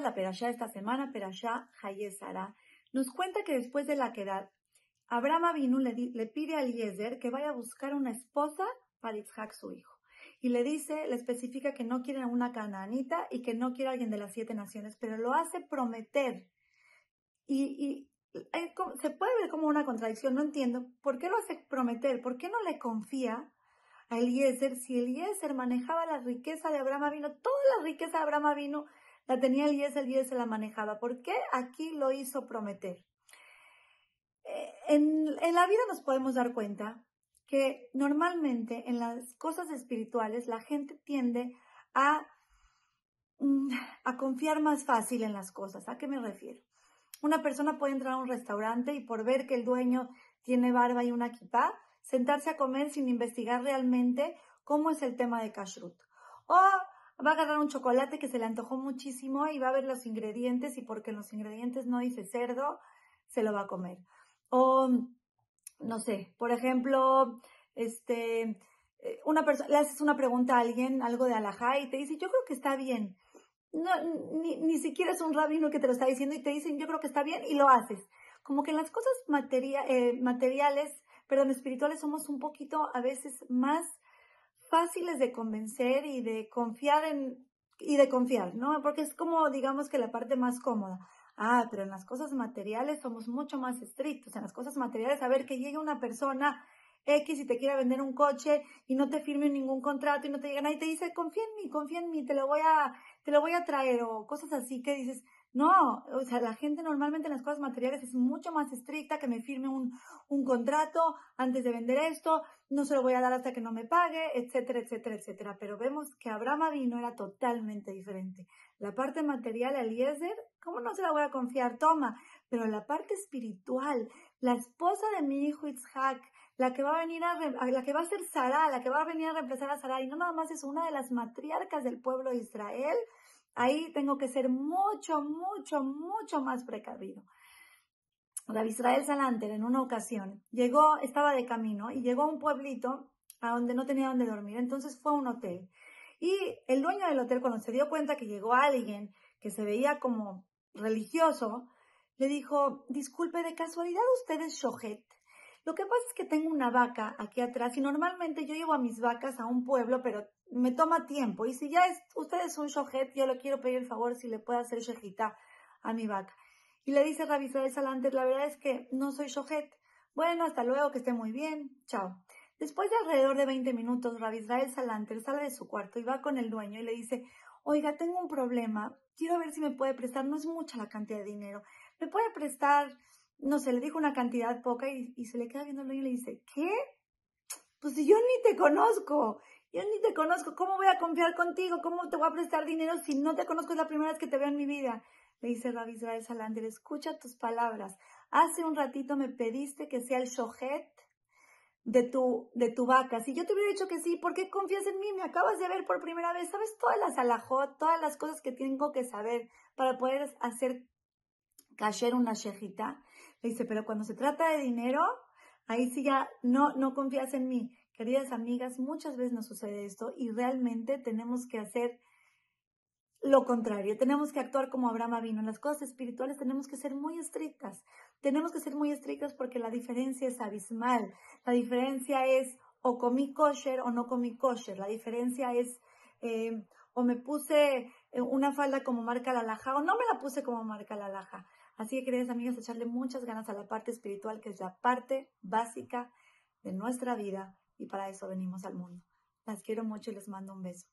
la perashá esta semana, perashá Hayesara, nos cuenta que después de la quedad, Abraham Avinu le, le, pide a Eliezer que vaya a buscar una esposa para Isaac, su hijo. Y le dice, le especifica que no quiere a una canaanita y que no quiere a alguien de las siete naciones, pero lo hace prometer. Y, se puede ver como una contradicción, no entiendo. ¿Por qué lo hace prometer? ¿Por qué no le confía a Eliezer, si Eliezer manejaba la riqueza de Abraham vino, toda la riqueza de Abraham vino la tenía Eliezer, Eliezer la manejaba. ¿Por qué aquí lo hizo prometer? Eh, en, en la vida nos podemos dar cuenta que normalmente en las cosas espirituales la gente tiende a, mm, a confiar más fácil en las cosas. ¿A qué me refiero? Una persona puede entrar a un restaurante y por ver que el dueño tiene barba y una kipá, sentarse a comer sin investigar realmente cómo es el tema de kashrut. O va a agarrar un chocolate que se le antojó muchísimo y va a ver los ingredientes y porque los ingredientes no dice cerdo, se lo va a comer. O, no sé, por ejemplo, este, eh, una persona, le haces una pregunta a alguien, algo de alajá, y te dice, yo creo que está bien. No, ni, ni siquiera es un rabino que te lo está diciendo y te dicen, yo creo que está bien, y lo haces. Como que en las cosas eh, materiales perdón, espirituales somos un poquito a veces más fáciles de convencer y de confiar en, y de confiar, ¿no? Porque es como, digamos que la parte más cómoda. Ah, pero en las cosas materiales somos mucho más estrictos. En las cosas materiales, a ver que llegue una persona X y te quiera vender un coche y no te firme ningún contrato y no te diga nada y te dice, confía en mí, confía en mí, te lo voy a, te lo voy a traer o cosas así que dices, no, o sea, la gente normalmente en las cosas materiales es mucho más estricta, que me firme un, un contrato antes de vender esto, no se lo voy a dar hasta que no me pague, etcétera, etcétera, etcétera. Pero vemos que Abraham vino era totalmente diferente. La parte material, Eliezer, ¿cómo no se la voy a confiar? Toma. Pero la parte espiritual, la esposa de mi hijo Isaac, la que va a venir a, la que va a ser Sara, la que va a venir a reemplazar a Sara, y no nada más es una de las matriarcas del pueblo de Israel, Ahí tengo que ser mucho, mucho, mucho más precavido. David Israel Salanter en una ocasión llegó, estaba de camino y llegó a un pueblito a donde no tenía donde dormir. Entonces fue a un hotel. Y el dueño del hotel, cuando se dio cuenta que llegó alguien que se veía como religioso, le dijo, disculpe, de casualidad usted es Shohet. Lo que pasa es que tengo una vaca aquí atrás y normalmente yo llevo a mis vacas a un pueblo, pero me toma tiempo. Y si ya es, usted es un shohet, yo le quiero pedir el favor si le puede hacer shejita a mi vaca. Y le dice Rabbi Israel Salanter, la verdad es que no soy shohet. Bueno, hasta luego, que esté muy bien. Chao. Después de alrededor de 20 minutos, Rabbi Israel Salanter sale de su cuarto y va con el dueño y le dice, oiga, tengo un problema. Quiero ver si me puede prestar. No es mucha la cantidad de dinero. ¿Me puede prestar? No sé, le dijo una cantidad poca y, y se le queda viendo el dueño y le dice, ¿qué? Pues si yo ni te conozco. Yo ni te conozco, ¿cómo voy a confiar contigo? ¿Cómo te voy a prestar dinero si no te conozco? Es la primera vez que te veo en mi vida. Le dice Rabbi Israel Salander, escucha tus palabras. Hace un ratito me pediste que sea el shohet de tu, de tu vaca. Si yo te hubiera dicho que sí, ¿por qué confías en mí? Me acabas de ver por primera vez. ¿Sabes todas las alajot, todas las cosas que tengo que saber para poder hacer kasher una shejita? Le dice, pero cuando se trata de dinero, ahí sí ya no, no confías en mí. Queridas amigas, muchas veces nos sucede esto y realmente tenemos que hacer lo contrario. Tenemos que actuar como Abraham vino. En las cosas espirituales tenemos que ser muy estrictas. Tenemos que ser muy estrictas porque la diferencia es abismal. La diferencia es o comí kosher o no comí kosher. La diferencia es eh, o me puse eh, una falda como marca la laja o no me la puse como marca la laja. Así que, queridas amigas, echarle muchas ganas a la parte espiritual, que es la parte básica de nuestra vida y para eso venimos al mundo. Las quiero mucho y les mando un beso.